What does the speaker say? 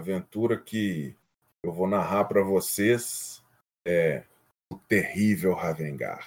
A aventura que eu vou narrar para vocês é o terrível Ravengar.